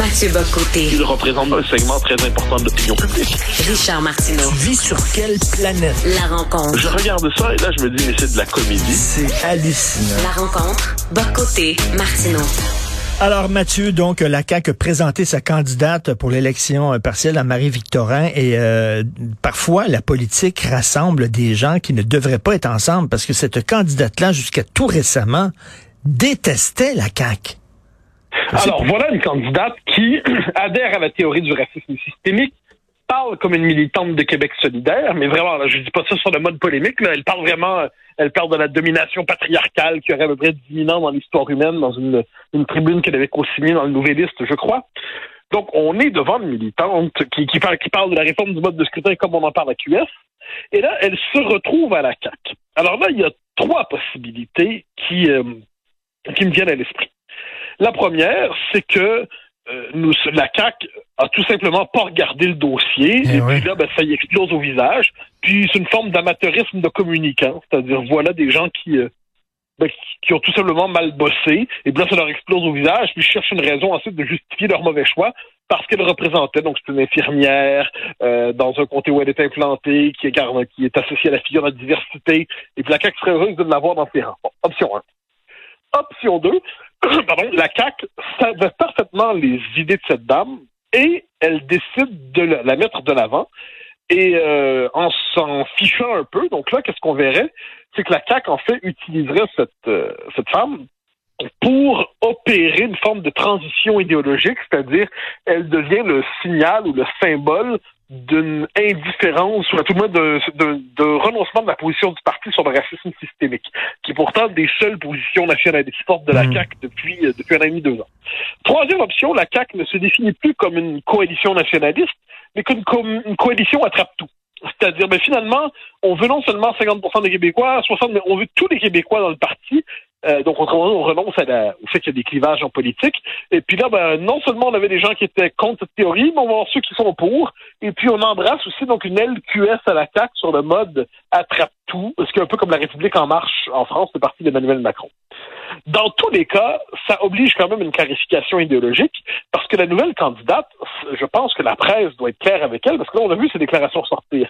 Mathieu Bocoté. Il représente un segment très important de l'opinion publique. Richard Martineau. Tu vis sur quelle planète? La rencontre. Je regarde ça et là, je me dis, mais c'est de la comédie. C'est hallucinant. La rencontre. Bocoté. Martineau. Alors Mathieu, donc la CAQ a présenté sa candidate pour l'élection euh, partielle à Marie-Victorin et euh, parfois la politique rassemble des gens qui ne devraient pas être ensemble parce que cette candidate-là, jusqu'à tout récemment, détestait la CAQ. Alors, voilà une candidate qui adhère à la théorie du racisme systémique, parle comme une militante de Québec solidaire, mais vraiment, là, je dis pas ça sur le mode polémique, là, elle parle vraiment, elle parle de la domination patriarcale qui aurait à peu près 10 ans dans l'histoire humaine, dans une, une tribune qu'elle avait co-signée dans le Nouvelliste, je crois. Donc, on est devant une militante qui, qui, parle, qui parle de la réforme du mode de scrutin comme on en parle à QS, et là, elle se retrouve à la CAQ. Alors là, il y a trois possibilités qui, euh, qui me viennent à l'esprit. La première, c'est que euh, nous, la CAC a tout simplement pas regardé le dossier, Eh et puis là, ben, ça y explose au visage. Puis c'est une forme d'amateurisme de communicant, c'est-à-dire voilà des gens qui, euh, ben, qui- ont tout simplement mal bossé, et puis là, ça leur explose au visage, puis ils cherchent une raison ensuite de justifier leur mauvais choix parce qu'elle représentait, donc c'est une infirmière euh, dans un comté où elle est implantée, qui est, qui est associée à la figure de la diversité, et puis la CAQ serait heureuse de l'avoir dans ses rangs. Bon, option 1. Option 2, la CAQ savait parfaitement les idées de cette dame et elle décide de la, la mettre de l'avant. Et euh, en s'en fichant un peu, donc là, qu'est-ce qu'on verrait? C'est que la CAQ, en fait, utiliserait cette, euh, cette femme pour opérer une forme de transition idéologique, c'est-à-dire elle devient le signal ou le symbole d'une indifférence ou à tout le moins de renoncement de la position du parti sur le racisme systémique, qui est pourtant des seules positions nationalistes fortes de la Mm. CAQ depuis, euh, depuis un an et demi, deux ans. Troisième option, la CAQ ne se définit plus comme une coalition nationaliste, mais comme, une coalition attrape-tout. C'est-à-dire, ben, finalement, on veut non seulement 50% des Québécois, 60, mais on veut tous les Québécois dans le parti. Euh, donc, on, on renonce à la, au fait qu'il y a des clivages en politique. Et puis là, ben, non seulement on avait des gens qui étaient contre cette théorie, mais on va avoir ceux qui sont pour. Et puis, on embrasse aussi donc une LQS à la CAQ sur le mode attrape-tout, ce qui est un peu comme la République en marche en France, le parti d'Emmanuel Macron. Dans tous les cas, ça oblige quand même une clarification idéologique, parce que la nouvelle candidate, je pense que la presse doit être claire avec elle, parce que là, on a vu ses déclarations sortir.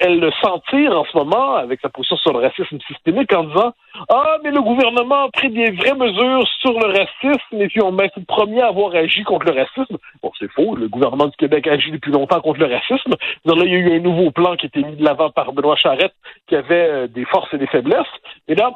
Elle, le sentir en ce moment avec sa position sur le racisme systémique en disant Ah, mais le gouvernement a pris des vraies mesures sur le racisme et puis on met le premier à avoir agi contre le racisme. Bon, c'est faux. Le gouvernement du Québec agit depuis longtemps contre le racisme. Il y a eu un nouveau plan qui a été mis de l'avant par Benoît Charette qui avait euh, des forces et des faiblesses. Et là,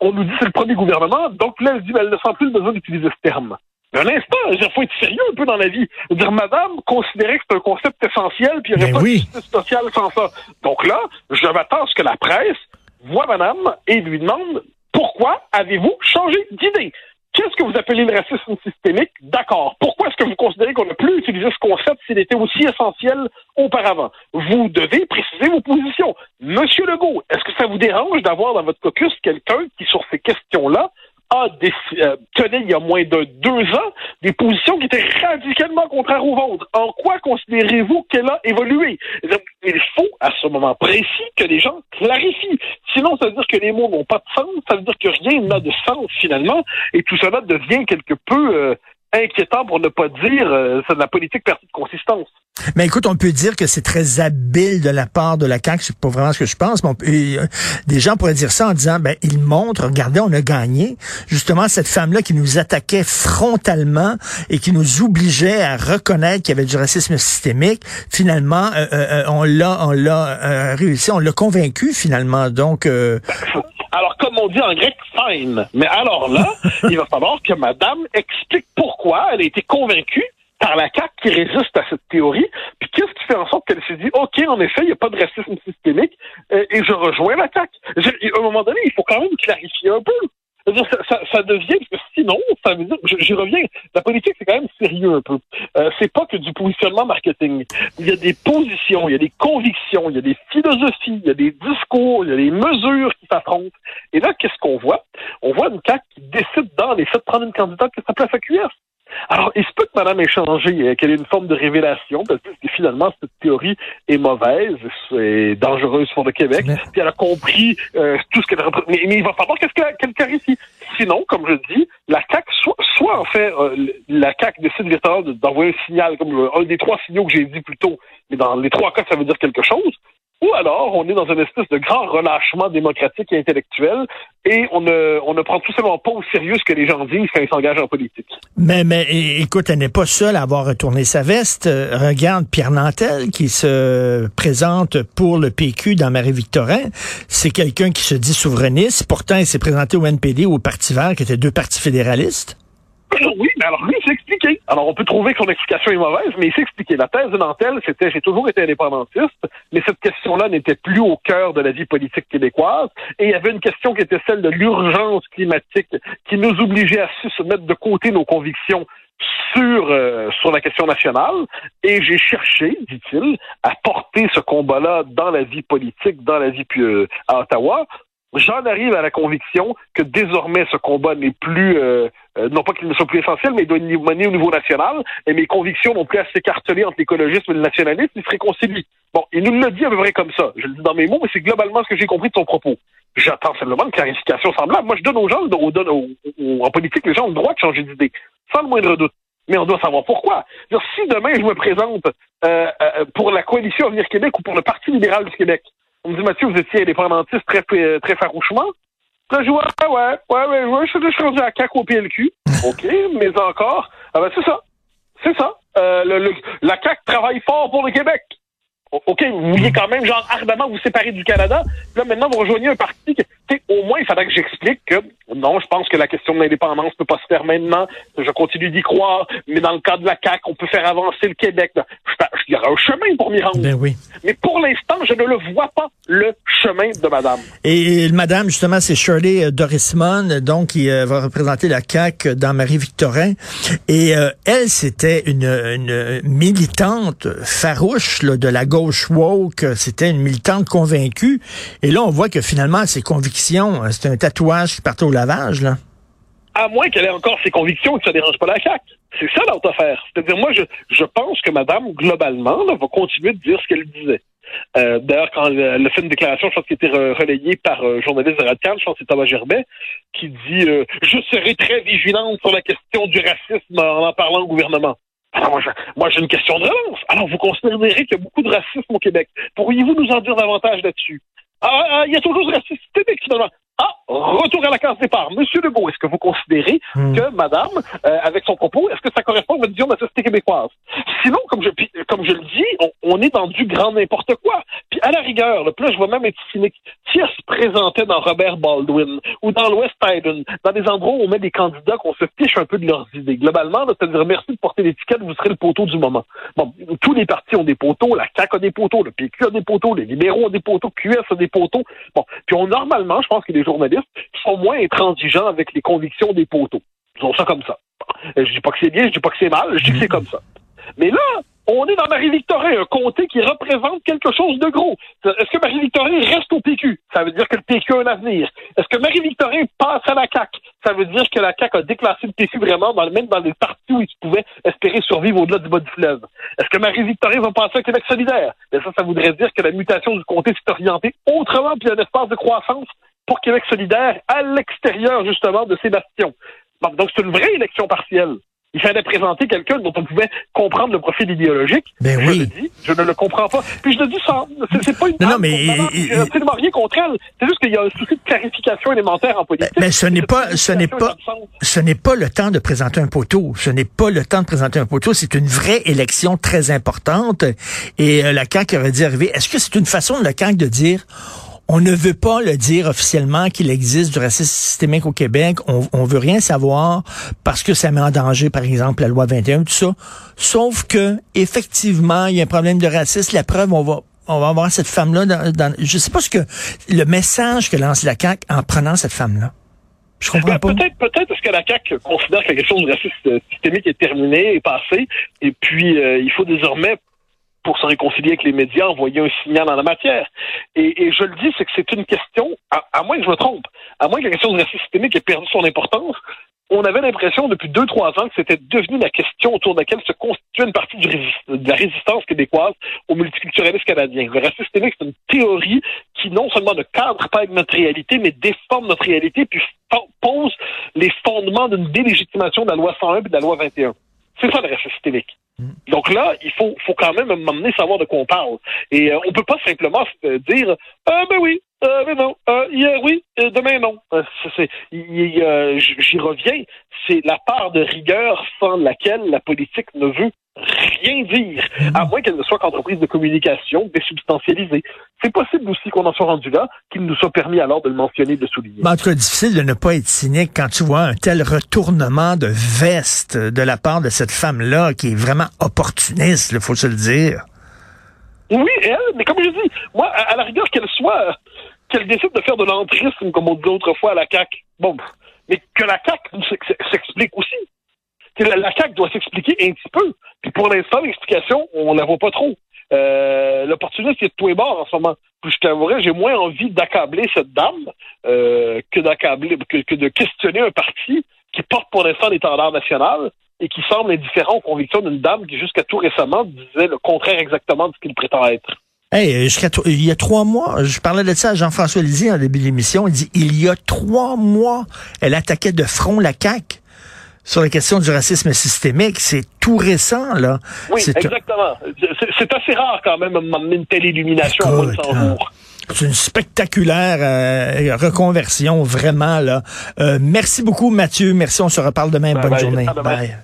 on nous dit que c'est le premier gouvernement, donc là, elle dit ben, elle ne sent plus besoin d'utiliser ce terme. Mais un instant, il faut être sérieux un peu dans la vie. Dire, madame considérait que c'est un concept essentiel, puis il n'y aurait Ben pas oui. de justice sociale sans ça. Donc là, je m'attends à ce que la presse voit madame et lui demande pourquoi avez-vous changé d'idée? Qu'est-ce que vous appelez le racisme systémique? D'accord. Pourquoi est-ce que vous considérez qu'on n'a plus utilisé ce concept s'il était aussi essentiel auparavant? Vous devez préciser vos positions. Monsieur Legault, est-ce que ça vous dérange d'avoir dans votre caucus quelqu'un qui, sur ces questions-là, a euh, tenait il y a moins de deux ans des positions qui étaient radicalement contraires aux vôtres. En quoi considérez-vous qu'elle a évolué? Il faut, à ce moment précis, que les gens clarifient. Sinon, ça veut dire que les mots n'ont pas de sens, ça veut dire que rien n'a de sens finalement, et tout cela devient quelque peu euh, inquiétant pour ne pas dire euh, c'est de la politique perdue de consistance. Mais écoute, on peut dire que c'est très habile de la part de la CAQ, c'est pas vraiment ce que je pense, mais on peut- euh, des gens pourraient dire ça en disant, ben, il montre, regardez, on a gagné. Justement, cette femme-là qui nous attaquait frontalement et qui nous obligeait à reconnaître qu'il y avait du racisme systémique, finalement, euh, euh, euh, on l'a, on l'a euh, réussi, on l'a convaincu finalement. Donc, euh, Alors, comme on dit en grec, fine. Mais alors là, il va falloir que madame explique pourquoi elle a été convaincue par la CAQ qui résiste à cette théorie. Puis qu'est-ce qui fait en sorte qu'elle s'est dit, OK, en effet, il n'y a pas de racisme systémique euh, et je rejoins la CAQ. Je- À un moment donné, il faut quand même clarifier un peu. Ça, ça, ça devient, sinon, ça veut dire, j'y reviens, la politique, c'est quand même sérieux un peu. Euh, c'est pas que du positionnement marketing. Il y a des positions, il y a des convictions, il y a des philosophies, il y a des discours, il y a des mesures qui s'affrontent. Et là, qu'est-ce qu'on voit? On voit une CAQ qui décide dans les faits de prendre une candidate qui sa place à QS. Alors, il se peut que Madame ait changé, euh, qu'elle ait une forme de révélation, parce que finalement, cette théorie est mauvaise, c'est dangereuse pour le Québec, Mais- puis elle a compris euh, tout ce qu'elle représente. Mais, mais il va falloir qu'est-ce qu'elle qu'elle clarifie. Sinon, comme je dis, la CAQ, soit, soit, en fait, euh, la CAQ décide véritablement d'envoyer un signal, comme un des trois signaux que j'ai dit plus tôt, mais dans les trois cas, ça veut dire quelque chose, ou alors on est dans une espèce de grand relâchement démocratique et intellectuel et on ne, on ne prend tout simplement pas au sérieux ce que les gens disent quand ils s'engagent en politique. Mais, mais écoute, elle n'est pas seule à avoir retourné sa veste. Euh, regarde Pierre Nantel qui se présente pour le PQ dans Marie-Victorin. C'est quelqu'un qui se dit souverainiste. Pourtant, il s'est présenté au NPD ou au Parti vert, qui étaient deux partis fédéralistes. Oui, mais alors lui, il s'est expliqué. Alors on peut trouver que son explication est mauvaise, mais il s'est expliqué. La thèse de Nantel, c'était j'ai toujours été indépendantiste, mais cette question-là n'était plus au cœur de la vie politique québécoise. Et il y avait une question qui était celle de l'urgence climatique, qui nous obligeait à se mettre de côté nos convictions sur euh, sur la question nationale et j'ai cherché, dit-il, à porter ce combat-là dans la vie politique, dans la vie euh, à Ottawa J'en arrive à la conviction que désormais ce combat n'est plus, euh, euh, non pas qu'il ne soit plus essentiel, mais il doit être mené au niveau national, et mes convictions n'ont plus à s'écarteler entre l'écologisme et le nationalisme, ils se réconcilient. Bon, il nous le dit à peu près comme ça. Je le dis dans mes mots, mais c'est globalement ce que j'ai compris de son propos. J'attends simplement une clarification semblable. Moi, je donne aux gens, en politique, les gens ont le droit de changer d'idée, sans le moindre doute. Mais on doit savoir pourquoi. si demain je me présente euh, pour la coalition Avenir Québec ou pour le Parti libéral du Québec, on me dit, Mathieu, vous étiez indépendantiste très, très farouchement. Là, je vois, ah ouais, ouais, ouais, ouais, je, suis rendu à CAC au PLQ. OK, mais encore, ah ben, c'est ça. C'est ça. Euh, le, la CAC travaille fort pour le Québec. OK, vous vouliez quand même, genre, ardemment vous séparer du Canada. Là, maintenant, vous rejoignez un parti que, au moins, il faudrait que j'explique que, non, je pense que la question de l'indépendance peut pas se faire maintenant. Je continue d'y croire. Mais dans le cas de la CAQ, on peut faire avancer le Québec. Il y aura un chemin pour m'y rendre. Ben oui. Mais pour l'instant, je ne le vois pas, le chemin de madame. Et, madame, justement, c'est Shirley euh, Dorismond, donc, qui euh, va représenter la CAQ dans Marie-Victorin. Et euh, elle, c'était une, une militante farouche là, de la gauche gauche woke, c'était une militante convaincue. Et là, on voit que finalement, ses convictions, euh, c'est un tatouage qui partait au lavage, là. À moins qu'elle ait encore ses convictions et que ça dérange pas la CAQ. C'est ça l'autre affaire. C'est-à-dire, moi, je, pense que madame, globalement, va continuer de dire ce qu'elle disait. Euh, D'ailleurs, quand elle a fait une déclaration, je pense qu'elle était relayée par un journaliste de Radical, je pense que c'est Thomas Gerbet, qui dit euh, Je serai très vigilante sur la question du racisme en en parlant au gouvernement ». Alors moi, j'ai une question de relance. Alors, vous considérez qu'il y a beaucoup de racisme au Québec. Pourriez-vous nous en dire davantage là-dessus? Ah, ah, il y a toujours du racisme systémique, finalement. Ah, retour à la case départ. Monsieur Legault, est-ce que vous considérez hmm. que madame, euh, avec son propos, est-ce que ça correspond à votre vision de la société québécoise? Sinon, comme je, comme je le dis, on, est dans du grand n'importe quoi. Puis à la rigueur, le plus je vais même être cynique, si elle se présentait dans Robert Baldwin ou dans l'West Island, dans des endroits où on met des candidats qu'on se fiche un peu de leurs idées, globalement, c'est-à-dire merci de porter l'étiquette, vous serez le poteau du moment. Bon, tous les partis ont des poteaux, la CAQ a des poteaux, le PQ a des poteaux, les libéraux ont des poteaux, QS a des poteaux. Bon, puis on, normalement, je pense que les journalistes sont moins intransigeants avec les convictions des poteaux. Ils ont ça comme ça. Je dis pas que c'est bien, je dis pas que c'est mal, je dis que c'est comme ça. Mais là, on est dans Marie-Victorin, un comté qui représente quelque chose de gros. Est-ce que Marie-Victorin reste au PQ? Ça veut dire que le PQ a un avenir. Est-ce que Marie-Victorin passe à la CAQ? Ça veut dire que la CAQ a déclassé le PQ vraiment, dans, même dans les parties où il pouvait espérer survivre au-delà du bas du fleuve. Est-ce que Marie-Victorin va passer à Québec solidaire? Bien, ça, ça voudrait dire que la mutation du comté s'est orientée autrement, puis un espace de croissance pour Québec solidaire à l'extérieur, justement, de ces bastions. Donc, c'est une vraie élection partielle. Il fallait présenter quelqu'un dont on pouvait comprendre le profil idéologique. Ben je oui. le dis, je ne le comprends pas. Puis je le dis ça, c'est pas une non, non, mais j'ai absolument rien contre elle. C'est juste qu'il y a un souci de clarification élémentaire en politique. Mais, ce n'est pas, ce n'est pas, ce n'est pas le temps de présenter un poteau. Ce n'est pas le temps de présenter un poteau. C'est une vraie élection très importante. Et euh, la CAQ aurait dû arriver. Est-ce que c'est une façon de la CAQ de dire on ne veut pas le dire officiellement qu'il existe du racisme systémique au Québec. On, on veut rien savoir parce que ça met en danger, par exemple, la loi 21, tout ça. Sauf que, effectivement, il y a un problème de racisme. La preuve, on va, on va avoir cette femme-là dans, dans, je sais pas ce que, le message que lance la CAQ en prenant cette femme-là. Je comprends ben, pas. Peut-être, peut-être parce que la CAQ considère que la question du racisme systémique est terminée, est passée, et puis euh, il faut désormais pour se réconcilier avec les médias, envoyer un signal en la matière. Et, je le dis, c'est que c'est une question, à, moins que je me trompe, à moins que la question du racisme systémique ait perdu son importance, on avait l'impression depuis deux, trois ans que c'était devenu la question autour de laquelle se constituait une partie de la résistance québécoise au multiculturalisme canadien. Le racisme systémique, c'est une théorie qui non seulement ne cadre pas avec notre réalité, mais déforme notre réalité, puis pose les fondements d'une délégitimation de la loi 101 et de la loi 21. C'est ça le racisme systémique. Mm. Donc là, il faut, faut quand même m'amener savoir de quoi on parle. Et euh, on peut pas simplement dire ah ben oui, euh, mais non, euh, hier oui, euh, demain non. Euh, j'y reviens. C'est la part de rigueur sans laquelle la politique ne veut rien dire, à moins qu'elle ne soit qu'entreprise de communication désubstantialisée. C'est possible aussi qu'on en soit rendu là, qu'il nous soit permis alors de le mentionner, de le souligner. Mais en tout cas, difficile de ne pas être cynique quand tu vois un tel retournement de veste de la part de cette femme-là, qui est vraiment opportuniste, il faut se le dire. Oui, elle, mais comme je dis, moi, à la rigueur qu'elle soit qu'elle décide de faire de l'entrisme, comme on dit autrefois à la CAQ. Bon, mais que la CAQ s'explique aussi. La, CAQ doit s'expliquer un petit peu. Puis pour l'instant, l'explication, on la voit pas trop. Euh, L'opportunité, c'est de tout est bord en ce moment. Puis je t'avouerais, j'ai moins envie d'accabler cette dame euh, que de questionner un parti qui porte pour l'instant l'étendard national et qui semble indifférent aux convictions d'une dame qui, jusqu'à tout récemment, disait le contraire exactement de ce qu'il prétend être. Hey, il y a trois mois, je parlais de ça à Jean-François Lisée en début d'émission. Il dit il y a trois mois, elle attaquait de front la CAQ sur la question du racisme systémique. C'est tout récent, là. Oui, exactement. C'est assez rare quand même une telle illumination hein, C'est une spectaculaire euh, reconversion, vraiment, là. Euh, merci beaucoup, Mathieu. Merci, on se reparle demain. Bonne journée. bye.